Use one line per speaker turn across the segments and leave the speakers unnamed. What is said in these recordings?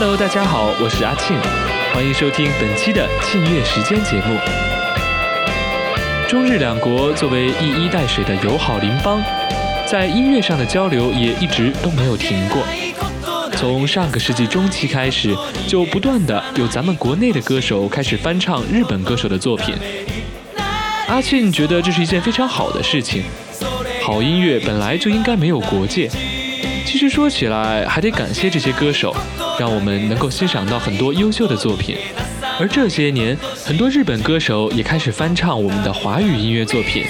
Hello，大家好，我是阿庆，欢迎收听本期的庆月时间节目。中日两国作为一衣带水的友好邻邦，在音乐上的交流也一直都没有停过。从上个世纪中期开始，就不断的有咱们国内的歌手开始翻唱日本歌手的作品。阿庆觉得这是一件非常好的事情。好音乐本来就应该没有国界。其实说起来，还得感谢这些歌手，让我们能够欣赏到很多优秀的作品。而这些年，很多日本歌手也开始翻唱我们的华语音乐作品。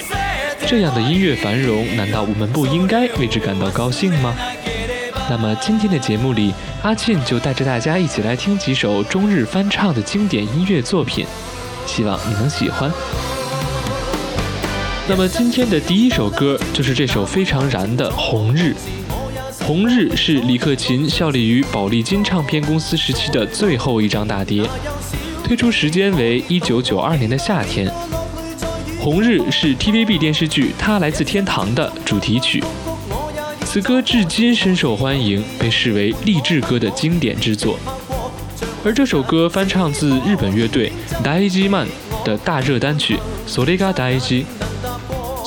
这样的音乐繁荣，难道我们不应该为之感到高兴吗？那么今天的节目里，阿庆就带着大家一起来听几首中日翻唱的经典音乐作品，希望你能喜欢。那么今天的第一首歌就是这首非常燃的《红日》。《红日》是李克勤效力于宝丽金唱片公司时期的最后一张大碟。推出时间为一九九二年的夏天，《红日》是 TVB 电视剧《他来自天堂》的主题曲。此歌至今深受欢迎，被视为励志歌的经典之作。而这首歌翻唱自日本乐队 Daiji Man 的大热单曲《Soligadaiji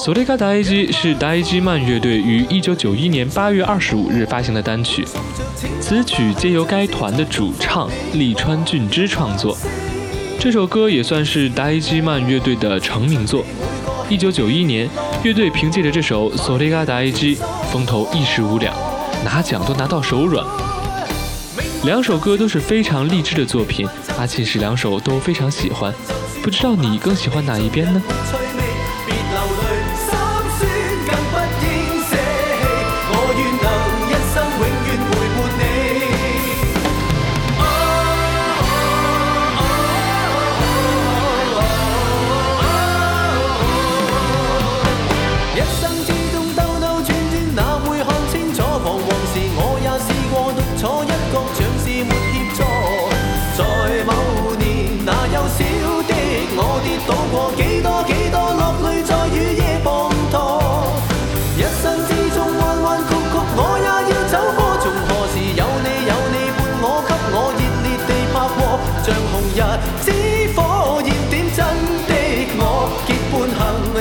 Daiji》。So Le Ga Daiji 是 Daiji Man 乐队于一九九一年八月二十五日发行的单曲。此曲皆由该团的主唱利川俊之创作。这首歌也算是达伊基曼乐队的成名作。一九九一年，乐队凭借着这首《索利嘎达伊基》风头一时无两，拿奖都拿到手软。两首歌都是非常励志的作品，阿庆是两首都非常喜欢。不知道你更喜欢哪一边呢？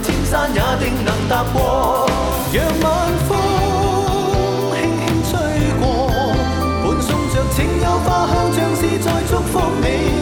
千山也定能踏过，让晚风轻轻吹过，伴送着清幽花香，像是在祝福你。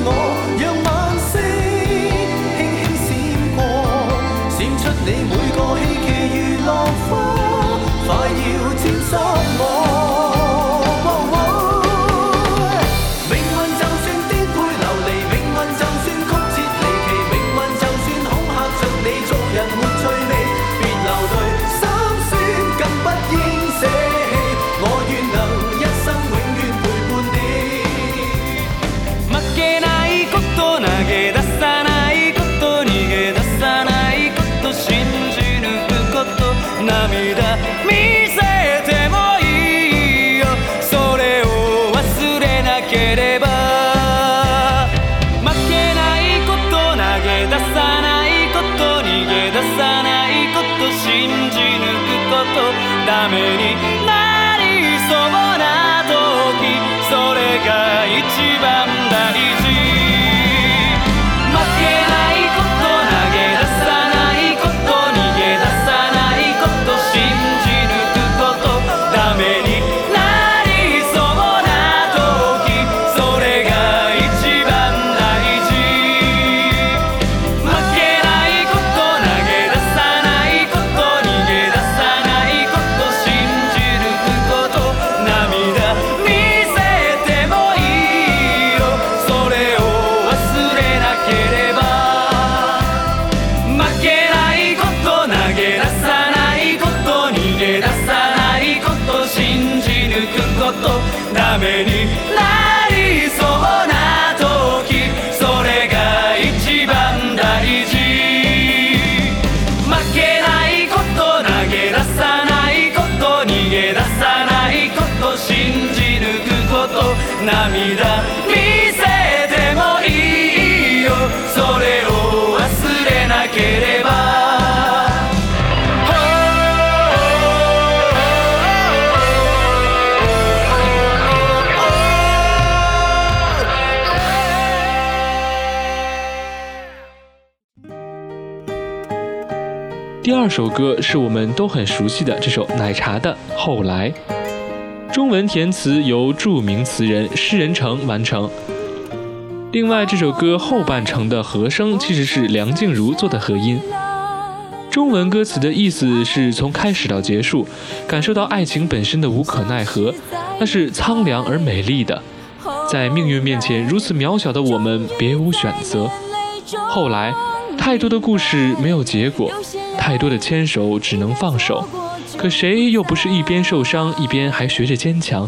amén.
第二首歌是我们都很熟悉的这首《奶茶》的后来，中文填词由著名词人施人成完成。另外，这首歌后半程的和声其实是梁静茹做的和音。中文歌词的意思是从开始到结束，感受到爱情本身的无可奈何，那是苍凉而美丽的。在命运面前如此渺小的我们，别无选择。后来，太多的故事没有结果，太多的牵手只能放手。可谁又不是一边受伤一边还学着坚强？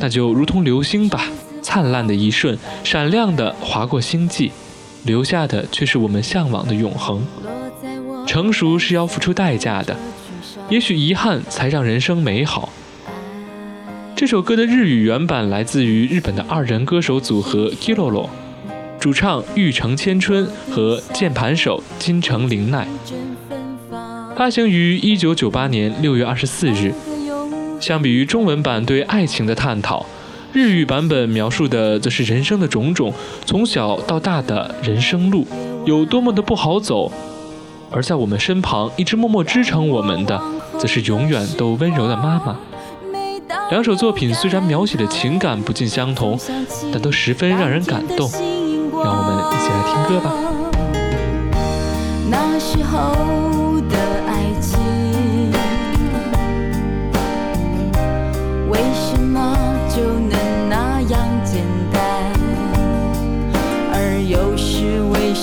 那就如同流星吧。灿烂的一瞬，闪亮的划过星际，留下的却是我们向往的永恒。成熟是要付出代价的，也许遗憾才让人生美好。这首歌的日语原版来自于日本的二人歌手组合 Kilolo，主唱玉城千春和键盘手金城玲奈，发行于一九九八年六月二十四日。相比于中文版对爱情的探讨。日语版本描述的则是人生的种种，从小到大的人生路有多么的不好走，而在我们身旁一直默默支撑我们的，则是永远都温柔的妈妈。两首作品虽然描写的情感不尽相同，但都十分让人感动。让我们一起来听歌吧。
那时候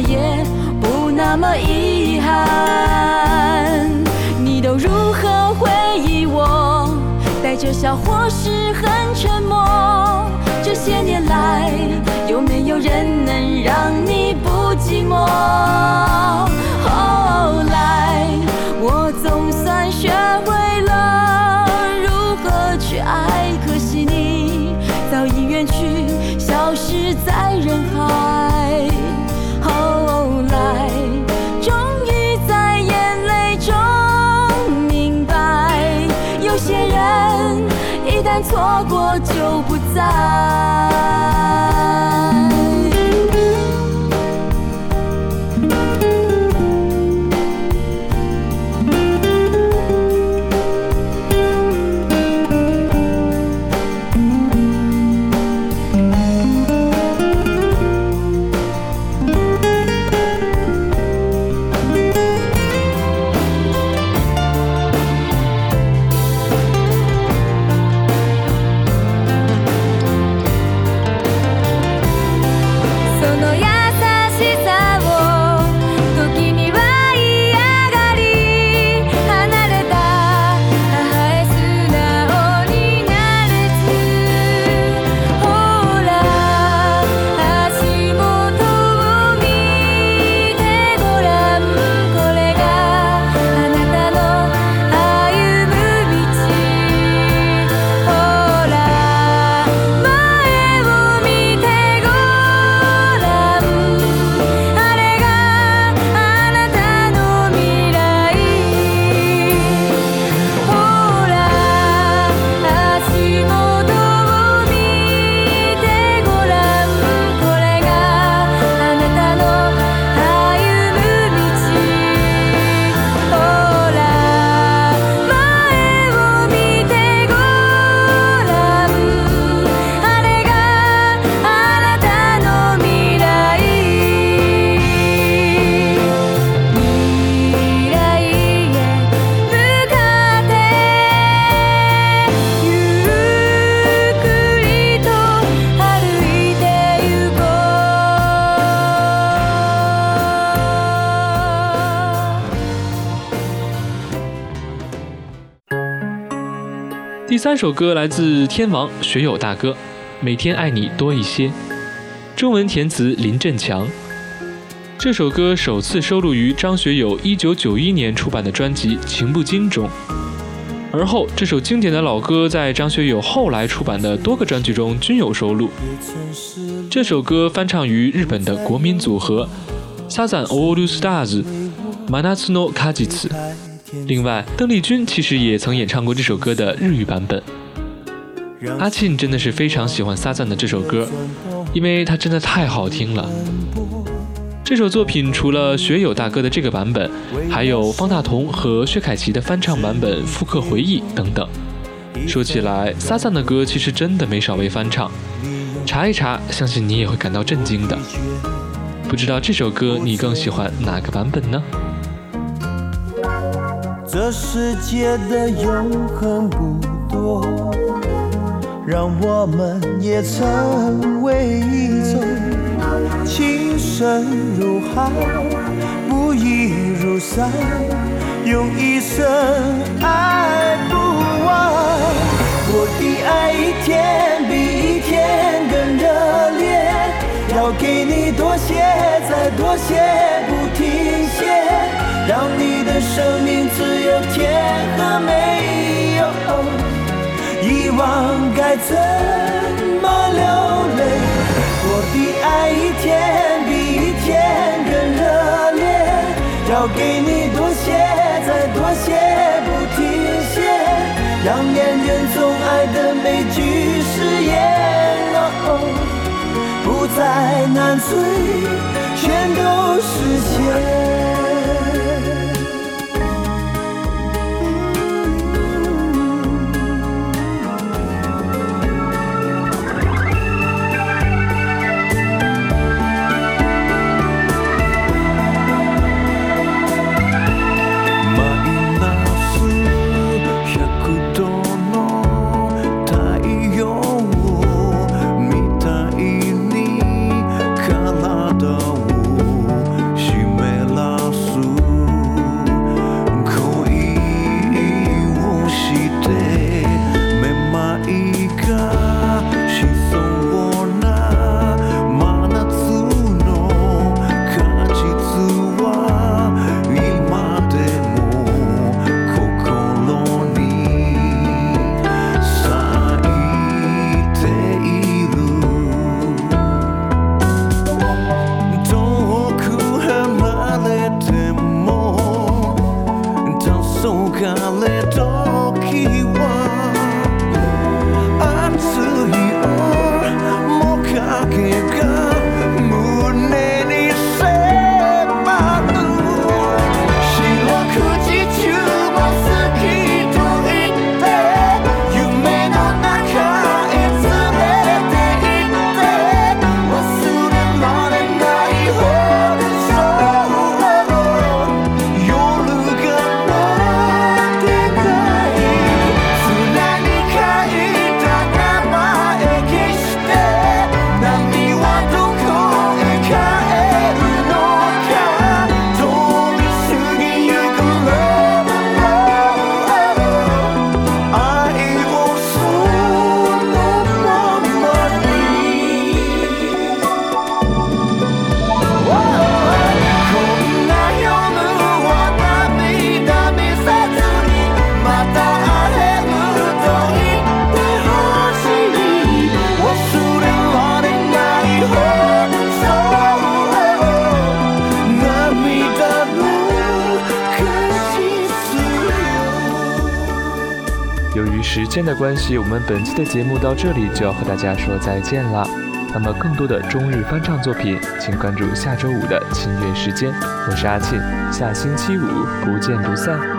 也不那么遗憾。你都如何回忆我？带着笑或是很沉默？这些年来，有没有人能让你不寂寞？后
第三首歌来自天王学友大哥，《每天爱你多一些》，中文填词林振强。这首歌首次收录于张学友1991年出版的专辑《情不禁》中，而后这首经典的老歌在张学友后来出版的多个专辑中均有收录。这首歌翻唱于日本的国民组合 Sasan All Stars Manatsuno k a j i t s。另外，邓丽君其实也曾演唱过这首歌的日语版本。阿庆真的是非常喜欢 Sasan 的这首歌，因为它真的太好听了。这首作品除了学友大哥的这个版本，还有方大同和薛凯琪的翻唱版本《复刻回忆》等等。说起来，撒赞的歌其实真的没少被翻唱，查一查，相信你也会感到震惊的。不知道这首歌你更喜欢哪个版本呢？
这世界的永恒不多，让我们也成为一种。情深如海，不移如山，用一生爱不完。我的爱一天比一天更热烈，要给你多些，再多些，不停歇，让你的生命只有甜和没有遗忘，该怎么流泪？我的爱一天比一天更热烈，要给你多些，再多些，不停歇，让恋人总爱的每句誓言哦，不再难追，全都实现。
时间的关系，我们本期的节目到这里就要和大家说再见了。那么更多的中日翻唱作品，请关注下周五的清月时间。我是阿庆，下星期五不见不散。